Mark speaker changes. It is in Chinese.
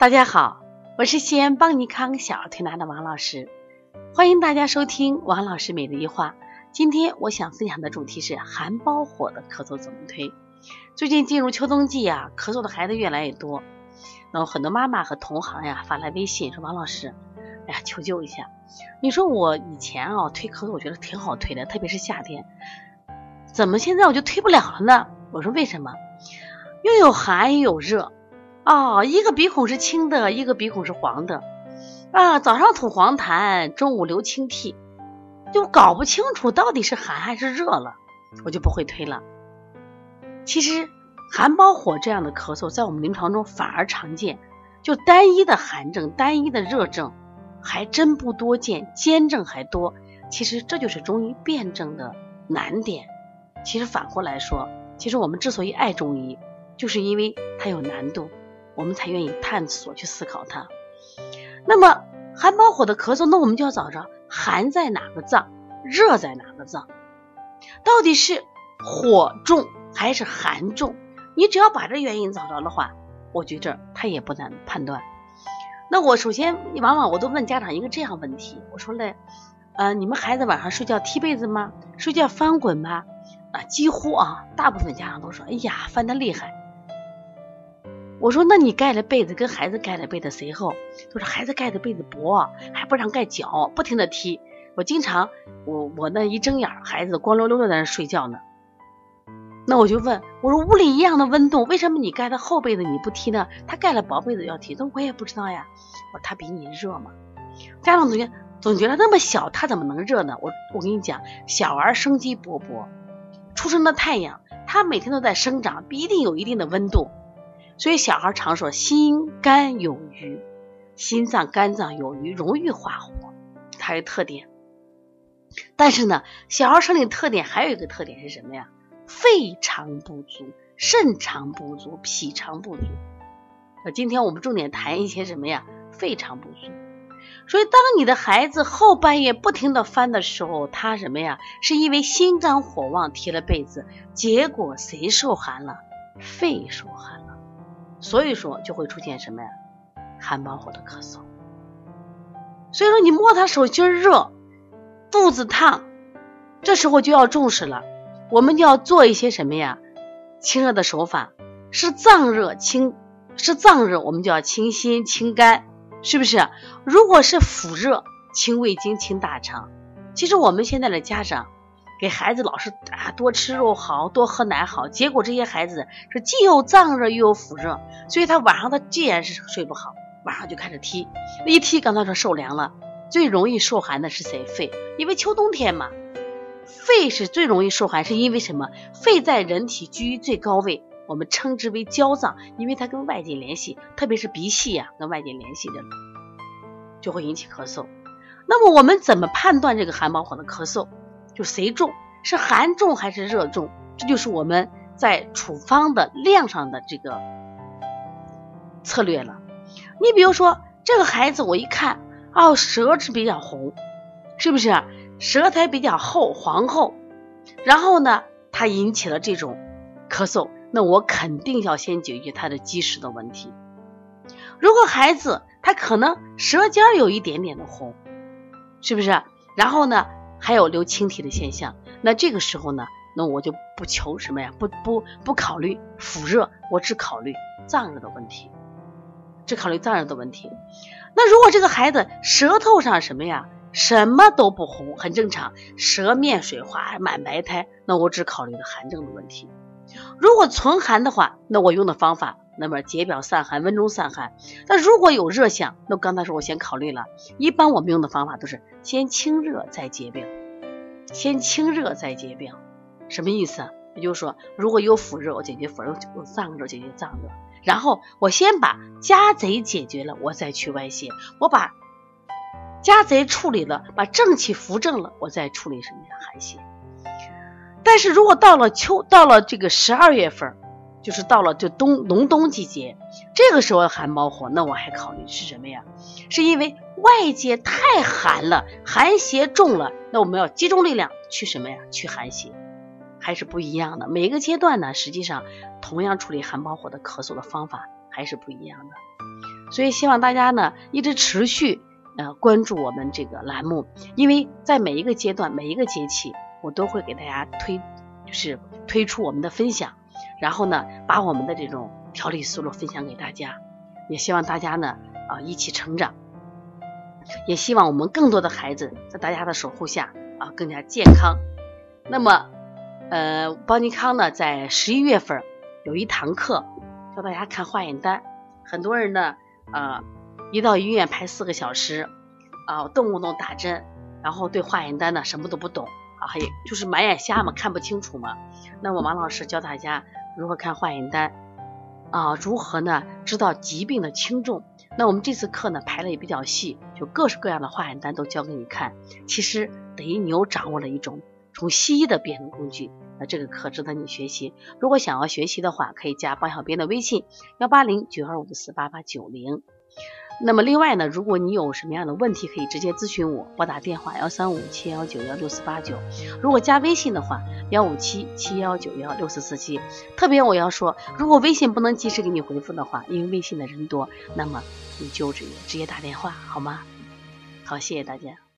Speaker 1: 大家好，我是西安邦尼康小儿推拿的王老师，欢迎大家收听王老师每日一话。今天我想分享的主题是寒包火的咳嗽怎么推。最近进入秋冬季呀，咳嗽的孩子越来越多，然后很多妈妈和同行呀发来微信说：“王老师，哎呀，求救一下！你说我以前啊推咳嗽，我觉得挺好推的，特别是夏天，怎么现在我就推不了了呢？”我说：“为什么？又有寒又有热。”哦，一个鼻孔是青的，一个鼻孔是黄的，啊，早上吐黄痰，中午流清涕，就搞不清楚到底是寒还是热了，我就不会推了。其实寒包火这样的咳嗽在我们临床中反而常见，就单一的寒症、单一的热症还真不多见，兼症还多。其实这就是中医辩证的难点。其实反过来说，其实我们之所以爱中医，就是因为它有难度。我们才愿意探索去思考它。那么寒包火的咳嗽，那我们就要找着寒在哪个脏，热在哪个脏，到底是火重还是寒重？你只要把这原因找着的话，我觉着它也不难判断。那我首先往往我都问家长一个这样问题，我说嘞，呃，你们孩子晚上睡觉踢被子吗？睡觉翻滚吗？啊，几乎啊，大部分家长都说，哎呀，翻的厉害。我说，那你盖了被子跟孩子盖的被子谁厚？他说孩子盖的被子薄，还不让盖脚，不停的踢。我经常，我我那一睁眼，孩子光溜溜的在那睡觉呢。那我就问，我说屋里一样的温度，为什么你盖的厚被子你不踢呢？他盖了薄被子要踢，那我也不知道呀。我说他比你热嘛。家长总觉总觉得那么小，他怎么能热呢？我我跟你讲，小儿生机勃勃，出生的太阳，他每天都在生长，必定有一定的温度。所以小孩常说心肝有余，心脏肝脏有余容易化火，它有特点。但是呢，小孩生理特点还有一个特点是什么呀？肺肠不足、肾肠不足、脾肠不足。那今天我们重点谈一些什么呀？肺肠不足。所以当你的孩子后半夜不停的翻的时候，他什么呀？是因为心肝火旺踢了被子，结果谁受寒了？肺受寒。所以说就会出现什么呀？寒包火的咳嗽。所以说你摸他手心热，肚子烫，这时候就要重视了。我们就要做一些什么呀？清热的手法，是脏热清，是脏热，我们就要清心清肝，是不是？如果是腑热，清胃经清大肠。其实我们现在的家长。给孩子老是啊多吃肉好多喝奶好，结果这些孩子是既有脏热又有腹热，所以他晚上他既然是睡不好，晚上就开始踢，一踢刚才说受凉了，最容易受寒的是谁？肺，因为秋冬天嘛，肺是最容易受寒，是因为什么？肺在人体居于最高位，我们称之为焦脏，因为它跟外界联系，特别是鼻系呀跟外界联系着，就会引起咳嗽。那么我们怎么判断这个寒包火的咳嗽？就谁重是寒重还是热重，这就是我们在处方的量上的这个策略了。你比如说这个孩子，我一看哦，舌质比较红，是不是？舌苔比较厚黄厚，然后呢，他引起了这种咳嗽，那我肯定要先解决他的积食的问题。如果孩子他可能舌尖有一点点的红，是不是？然后呢？还有流清涕的现象，那这个时候呢，那我就不求什么呀，不不不考虑腹热，我只考虑脏热的问题，只考虑脏热的问题。那如果这个孩子舌头上什么呀，什么都不红，很正常，舌面水滑满白苔，那我只考虑了寒症的问题。如果存寒的话，那我用的方法。那么解表散寒，温中散寒。那如果有热象，那刚才说我先考虑了。一般我们用的方法都是先清热再解表，先清热再解表，什么意思？也就是说，如果有腹热，我解决腹热；有脏热，解决脏热。然后我先把家贼解决了，我再去外泄。我把家贼处理了，把正气扶正了，我再处理什么呀？寒邪。但是如果到了秋，到了这个十二月份。就是到了就冬隆冬季节，这个时候寒包火，那我还考虑是什么呀？是因为外界太寒了，寒邪重了，那我们要集中力量去什么呀？去寒邪，还是不一样的。每个阶段呢，实际上同样处理寒包火的咳嗽的方法还是不一样的。所以希望大家呢一直持续呃关注我们这个栏目，因为在每一个阶段、每一个节气，我都会给大家推，就是推出我们的分享，然后呢把我们的这种调理思路分享给大家，也希望大家呢啊一起成长，也希望我们更多的孩子在大家的守护下啊更加健康。那么呃，邦尼康呢在十一月份有一堂课教大家看化验单，很多人呢。啊，一到医院排四个小时，啊，动不动打针，然后对化验单呢什么都不懂，啊，还就是满眼瞎嘛，看不清楚嘛。那我王老师教大家如何看化验单，啊，如何呢知道疾病的轻重。那我们这次课呢排的也比较细，就各式各样的化验单都教给你看。其实等于你又掌握了一种从西医的辨证工具。那这个课值得你学习。如果想要学习的话，可以加帮小编的微信幺八零九二五四八八九零。那么另外呢，如果你有什么样的问题，可以直接咨询我，拨打电话幺三五七幺九幺六四八九。如果加微信的话，幺五七七幺九幺六四四七。特别我要说，如果微信不能及时给你回复的话，因为微信的人多，那么你就直接直接打电话好吗？好，谢谢大家。